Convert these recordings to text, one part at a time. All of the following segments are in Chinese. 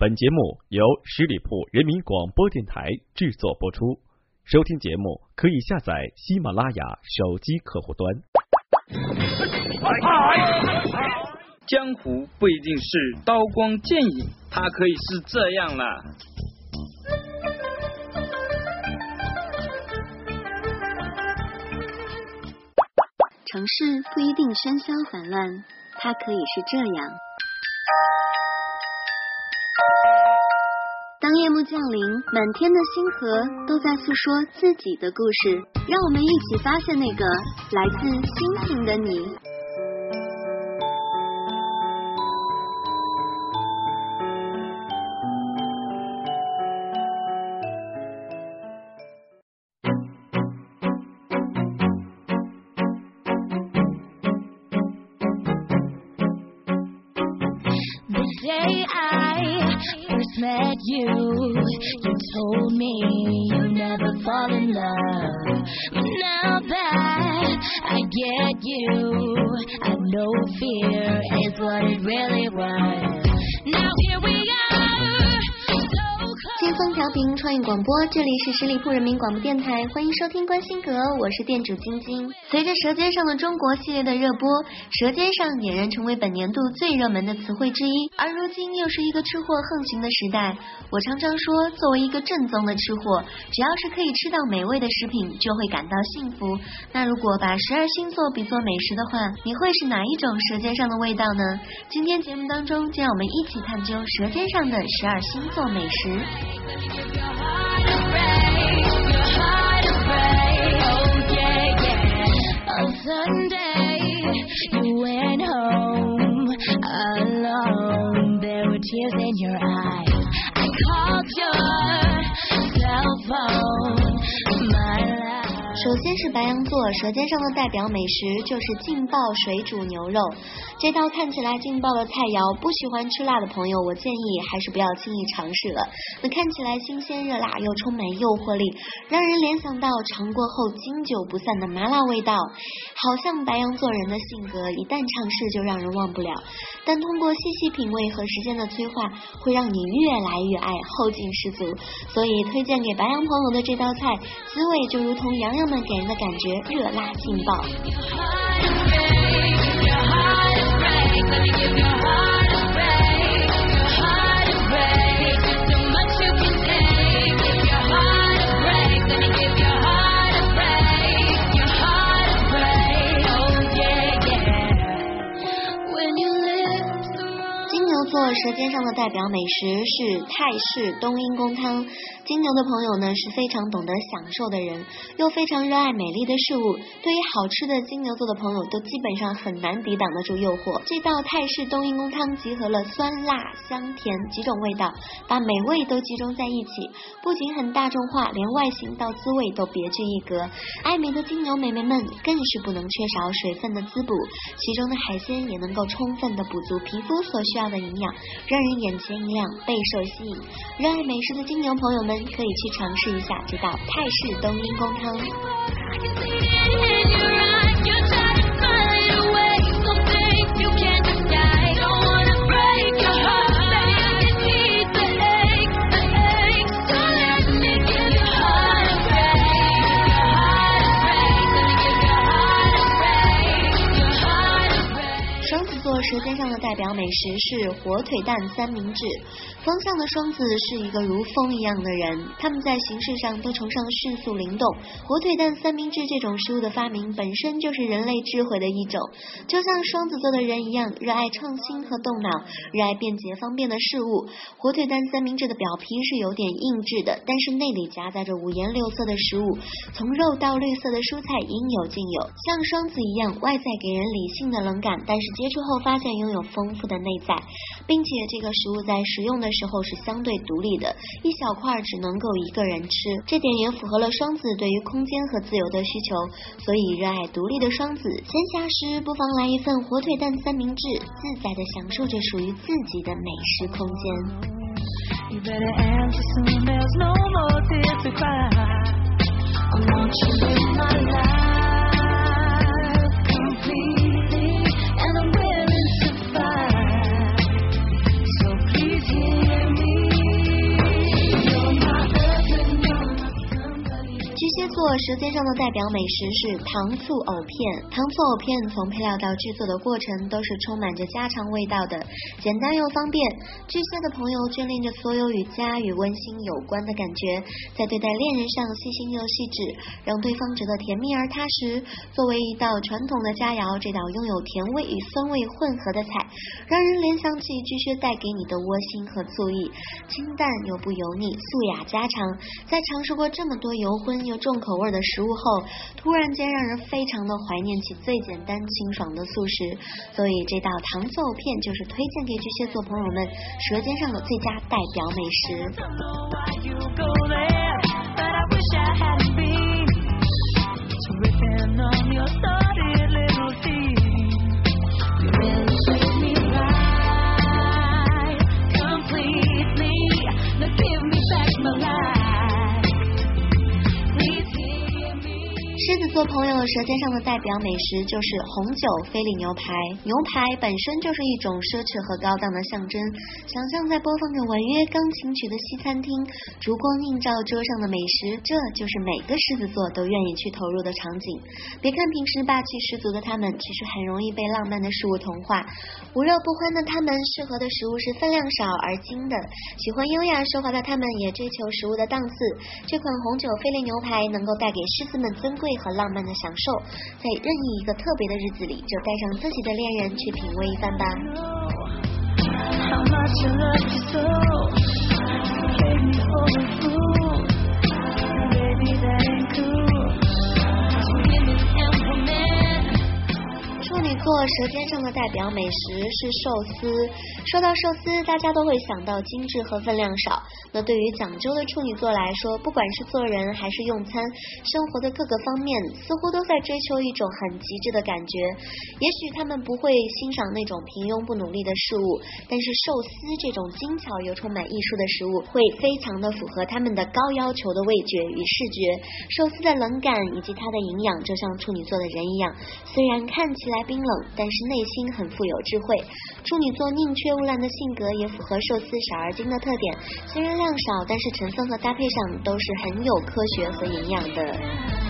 本节目由十里铺人民广播电台制作播出。收听节目可以下载喜马拉雅手机客户端。江湖不一定是刀光剑影，它可以是这样了。城市不一定喧嚣繁乱，它可以是这样。当夜幕降临，满天的星河都在诉说自己的故事，让我们一起发现那个来自星星的你。met you, you told me you never fall in love. But now that I get you, I know fear is what it really was. 创意广播，这里是十里铺人民广播电台，欢迎收听关心阁，我是店主晶晶。随着《舌尖上的中国》系列的热播，舌尖上俨然成为本年度最热门的词汇之一。而如今又是一个吃货横行的时代，我常常说，作为一个正宗的吃货，只要是可以吃到美味的食品，就会感到幸福。那如果把十二星座比作美食的话，你会是哪一种舌尖上的味道呢？今天节目当中，就让我们一起探究舌尖上的十二星座美食。sudden 先是白羊座，舌尖上的代表美食就是劲爆水煮牛肉。这道看起来劲爆的菜肴，不喜欢吃辣的朋友，我建议还是不要轻易尝试了。那看起来新鲜热辣，又充满诱惑力，让人联想到尝过后经久不散的麻辣味道。好像白羊座人的性格，一旦尝试就让人忘不了。但通过细细品味和时间的催化，会让你越来越爱，后劲十足。所以推荐给白羊朋友的这道菜，滋味就如同羊羊。们给人的感觉热辣劲爆。做舌尖上的代表美食是泰式冬阴功汤。金牛的朋友呢是非常懂得享受的人，又非常热爱美丽的事物。对于好吃的金牛座的朋友，都基本上很难抵挡得住诱惑。这道泰式冬阴功汤集合了酸辣香甜几种味道，把美味都集中在一起，不仅很大众化，连外形到滋味都别具一格。爱美的金牛美眉们更是不能缺少水分的滋补，其中的海鲜也能够充分的补足皮肤所需要的营养，让人眼前一亮，备受吸引。热爱美食的金牛朋友们。可以去尝试一下这道泰式冬阴功汤。舌尖上的代表美食是火腿蛋三明治。风向的双子是一个如风一样的人，他们在形式上都崇尚迅速灵动。火腿蛋三明治这种食物的发明本身就是人类智慧的一种，就像双子座的人一样，热爱创新和动脑，热爱便捷方便的事物。火腿蛋三明治的表皮是有点硬质的，但是内里夹杂着五颜六色的食物，从肉到绿色的蔬菜应有尽有。像双子一样，外在给人理性的冷感，但是接触后发。现拥有丰富的内在，并且这个食物在食用的时候是相对独立的，一小块只能够一个人吃，这点也符合了双子对于空间和自由的需求。所以热爱独立的双子，闲暇时不妨来一份火腿蛋三明治，自在的享受着属于自己的美食空间。舌尖上的代表美食是糖醋藕片。糖醋藕片从配料到制作的过程都是充满着家常味道的，简单又方便。巨蟹的朋友眷恋着所有与家与温馨有关的感觉，在对待恋人上细心又细致，让对方觉得甜蜜而踏实。作为一道传统的佳肴，这道拥有甜味与酸味混合的菜，让人联想起巨蟹带给你的窝心和醋意，清淡又不油腻，素雅家常。在尝试过这么多油荤又重口味的食物后，突然间让人非常的怀念起最简单清爽的素食，所以这道糖醋藕片就是推荐给巨蟹座朋友们舌尖上的最佳代表美食。舌尖上的代表美食就是红酒菲力牛排。牛排本身就是一种奢侈和高档的象征。想象在播放着婉约钢琴曲的西餐厅，烛光映照桌上的美食，这就是每个狮子座都愿意去投入的场景。别看平时霸气十足的他们，其实很容易被浪漫的事物同化。无热不欢的他们，适合的食物是分量少而精的；喜欢优雅奢华的他们，也追求食物的档次。这款红酒菲力牛排能够带给狮子们尊贵。和浪漫的享受，在任意一个特别的日子里，就带上自己的恋人去品味一番吧。舌尖上的代表美食是寿司。说到寿司，大家都会想到精致和分量少。那对于讲究的处女座来说，不管是做人还是用餐，生活的各个方面似乎都在追求一种很极致的感觉。也许他们不会欣赏那种平庸不努力的事物，但是寿司这种精巧又充满艺术的食物，会非常的符合他们的高要求的味觉与视觉。寿司的冷感以及它的营养，就像处女座的人一样，虽然看起来。冰冷，但是内心很富有智慧。处女座宁缺毋滥的性格也符合寿司少而精的特点。虽然量少，但是成分和搭配上都是很有科学和营养的。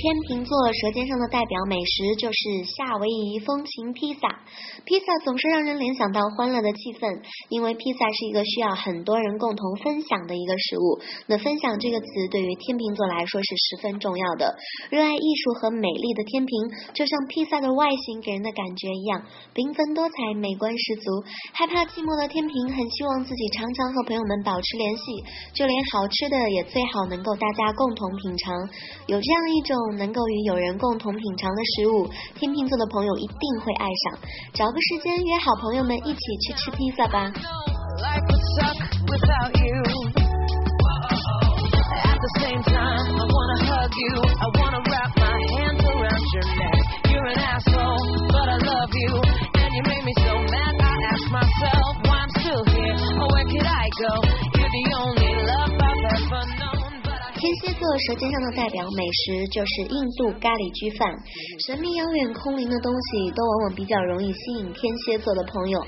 天秤座舌尖上的代表美食就是夏威夷风情披萨。披萨总是让人联想到欢乐的气氛，因为披萨是一个需要很多人共同分享的一个食物。那分享这个词对于天秤座来说是十分重要的。热爱艺术和美丽的天平，就像披萨的外形给人的感觉一样，缤纷多彩，美观十足。害怕寂寞的天平很希望自己常常和朋友们保持联系，就连好吃的也最好能够大家共同品尝。有这样一种。能够与友人共同品尝的食物，天秤座的朋友一定会爱上。找个时间约好朋友们一起去吃披萨吧。舌尖上的代表美食就是印度咖喱焗饭，神秘遥远空灵的东西都往往比较容易吸引天蝎座的朋友。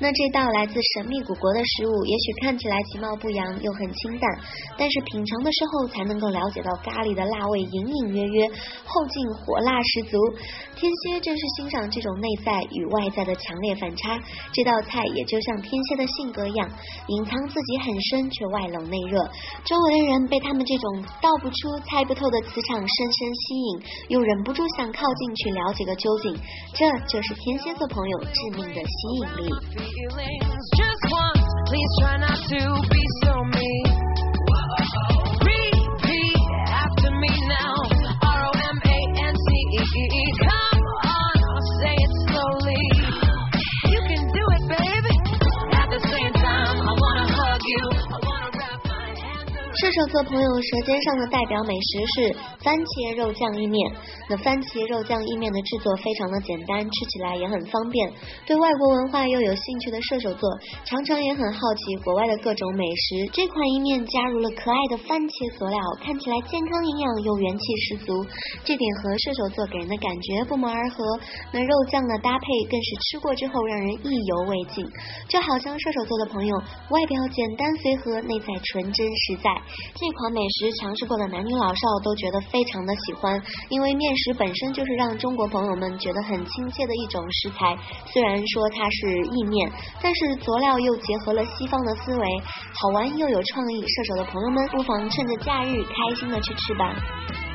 那这道来自神秘古国的食物，也许看起来其貌不扬又很清淡，但是品尝的时候才能够了解到咖喱的辣味隐隐约约，后劲火辣十足。天蝎正是欣赏这种内在与外在的强烈反差。这道菜也就像天蝎的性格一样，隐藏自己很深却外冷内热，周围的人被他们这种道不。出猜不透的磁场深深吸引，又忍不住想靠近去了解个究竟，这就是天蝎座朋友致命的吸引力。射手座朋友舌尖上的代表美食是番茄肉酱意面。那番茄肉酱意面的制作非常的简单吃起来也很方便。对外国文化又有兴趣的射手座常常也很好奇国外的各种美食。这款意面加入了可爱的番茄佐料看起来健康营养又元气十足这点和射手座给人的感觉不谋而合。那肉酱的搭配更是吃过之后让人意犹未尽。就好像射手座的朋友外表简单随和内在纯真实在。这款美食尝试过的男女老少都觉得非常的喜欢，因为面食本身就是让中国朋友们觉得很亲切的一种食材。虽然说它是意面，但是佐料又结合了西方的思维，好玩又有创意。射手的朋友们不妨趁着假日开心的去吃吧。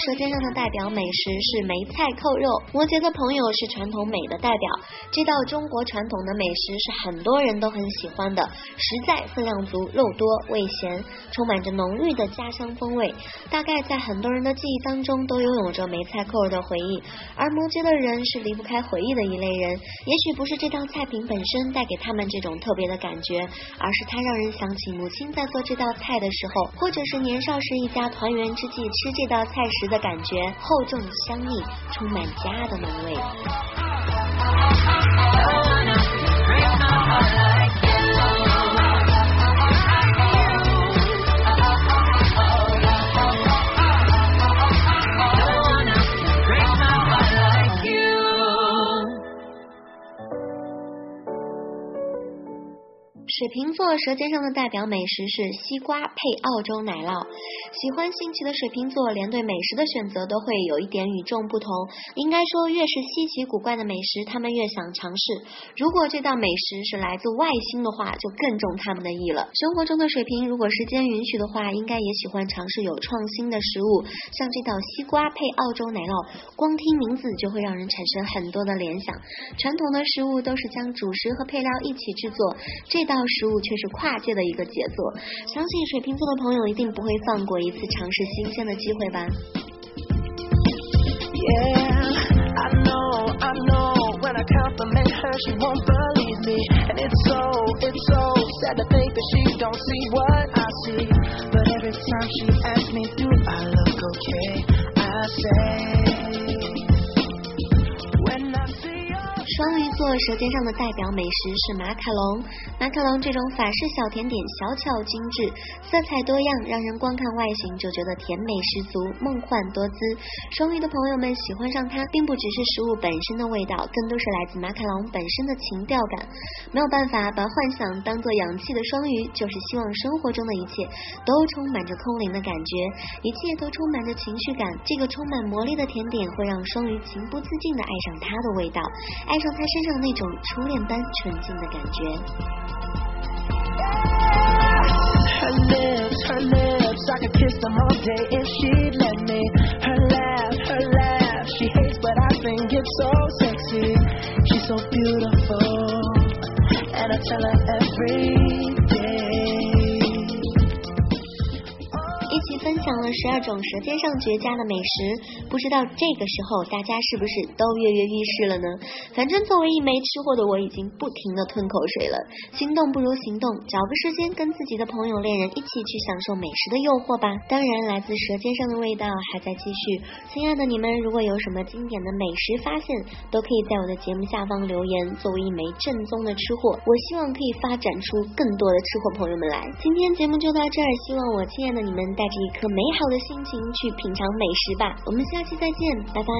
舌尖上的代表美食是梅菜扣肉。摩羯的朋友是传统美的代表，这道中国传统的美食是很多人都很喜欢的，实在、分量足、肉多、味咸，充满着浓郁的家乡风味。大概在很多人的记忆当中都拥有着梅菜扣肉的回忆，而摩羯的人是离不开回忆的一类人。也许不是这道菜品本身带给他们这种特别的感觉，而是它让人想起母亲在做这道菜的时候，或者是年少时一家团圆之际吃这道菜时。的感觉厚重香腻，充满家的浓味。水瓶座舌尖上的代表美食是西瓜配澳洲奶酪。喜欢新奇的水瓶座，连对美食的选择都会有一点与众不同。应该说，越是稀奇古怪的美食，他们越想尝试。如果这道美食是来自外星的话，就更中他们的意了。生活中的水瓶，如果时间允许的话，应该也喜欢尝试有创新的食物。像这道西瓜配澳洲奶酪，光听名字就会让人产生很多的联想。传统的食物都是将主食和配料一起制作，这道食物却是跨界的一个杰作。相信水瓶座的朋友一定不会放过。一次尝试新鲜的机会吧。双做舌尖上的代表美食是马卡龙。马卡龙这种法式小甜点，小巧精致，色彩多样，让人光看外形就觉得甜美十足，梦幻多姿。双鱼的朋友们喜欢上它，并不只是食物本身的味道，更多是来自马卡龙本身的情调感。没有办法把幻想当做氧气的双鱼，就是希望生活中的一切都充满着空灵的感觉，一切都充满着情绪感。这个充满魔力的甜点会让双鱼情不自禁的爱上它的味道，爱上。他身上那种初恋般纯净的感觉。 分享了十二种舌尖上绝佳的美食，不知道这个时候大家是不是都跃跃欲试了呢？反正作为一枚吃货的我，已经不停的吞口水了。心动不如行动，找个时间跟自己的朋友、恋人一起去享受美食的诱惑吧。当然，来自舌尖上的味道还在继续。亲爱的你们，如果有什么经典的美食发现，都可以在我的节目下方留言。作为一枚正宗的吃货，我希望可以发展出更多的吃货朋友们来。今天节目就到这儿，希望我亲爱的你们带着一颗美好的心情去品尝美食吧，我们下期再见，拜拜。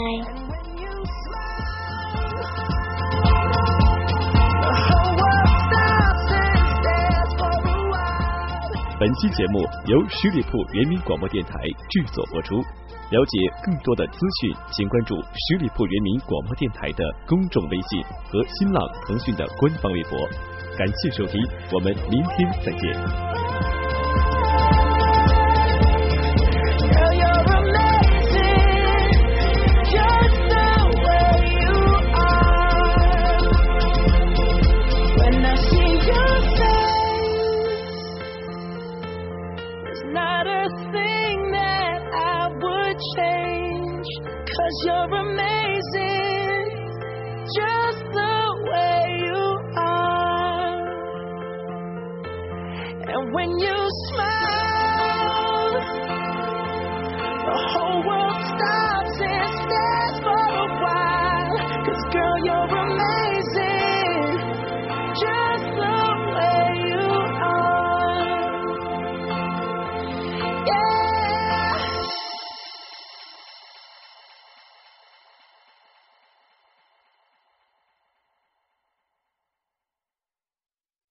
本期节目由十里铺人民广播电台制作播出。了解更多的资讯，请关注十里铺人民广播电台的公众微信和新浪、腾讯的官方微博。感谢收听，我们明天再见。And when you smile, the whole world